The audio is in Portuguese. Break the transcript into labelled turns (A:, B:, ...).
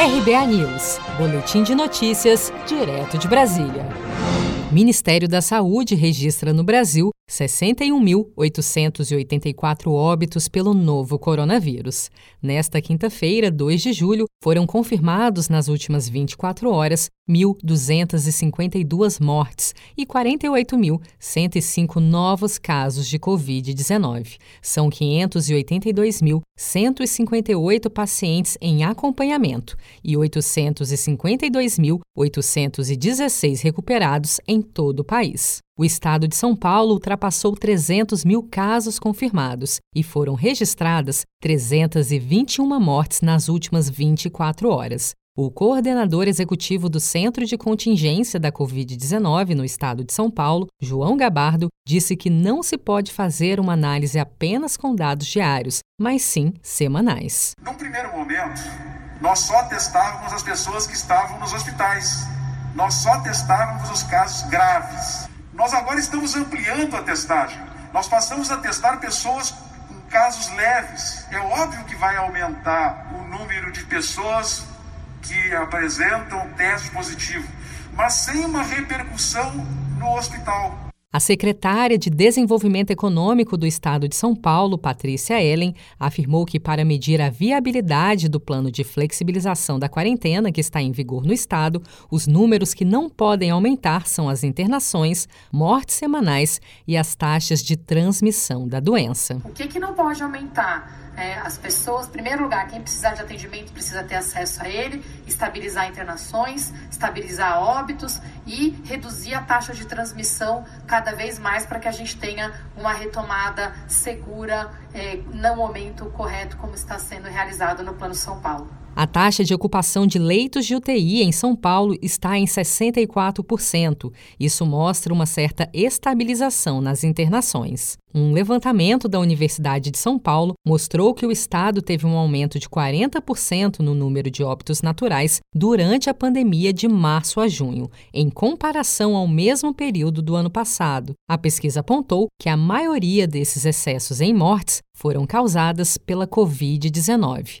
A: RBA News, Boletim de Notícias, direto de Brasília. Ministério da Saúde registra no Brasil 61.884 óbitos pelo novo coronavírus. Nesta quinta-feira, 2 de julho, foram confirmados nas últimas 24 horas 1.252 mortes e 48.105 novos casos de Covid-19. São 582.158 pacientes em acompanhamento e 852.816 recuperados em todo o país. O estado de São Paulo ultrapassou 300 mil casos confirmados e foram registradas 321 mortes nas últimas 24 horas. O coordenador executivo do Centro de Contingência da Covid-19 no estado de São Paulo, João Gabardo, disse que não se pode fazer uma análise apenas com dados diários, mas sim semanais.
B: Num primeiro momento, nós só testávamos as pessoas que estavam nos hospitais. Nós só testávamos os casos graves. Nós agora estamos ampliando a testagem. Nós passamos a testar pessoas com casos leves. É óbvio que vai aumentar o número de pessoas que apresentam teste positivo, mas sem uma repercussão no hospital.
A: A secretária de Desenvolvimento Econômico do Estado de São Paulo, Patrícia Ellen, afirmou que, para medir a viabilidade do plano de flexibilização da quarentena que está em vigor no Estado, os números que não podem aumentar são as internações, mortes semanais e as taxas de transmissão da doença.
C: O que, que não pode aumentar? É, as pessoas, em primeiro lugar, quem precisar de atendimento precisa ter acesso a ele, estabilizar internações, estabilizar óbitos e reduzir a taxa de transmissão cada vez mais para que a gente tenha uma retomada segura é, no momento correto, como está sendo realizado no Plano São Paulo.
A: A taxa de ocupação de leitos de UTI em São Paulo está em 64%. Isso mostra uma certa estabilização nas internações. Um levantamento da Universidade de São Paulo mostrou que o estado teve um aumento de 40% no número de óbitos naturais durante a pandemia de março a junho, em comparação ao mesmo período do ano passado. A pesquisa apontou que a maioria desses excessos em mortes foram causadas pela Covid-19.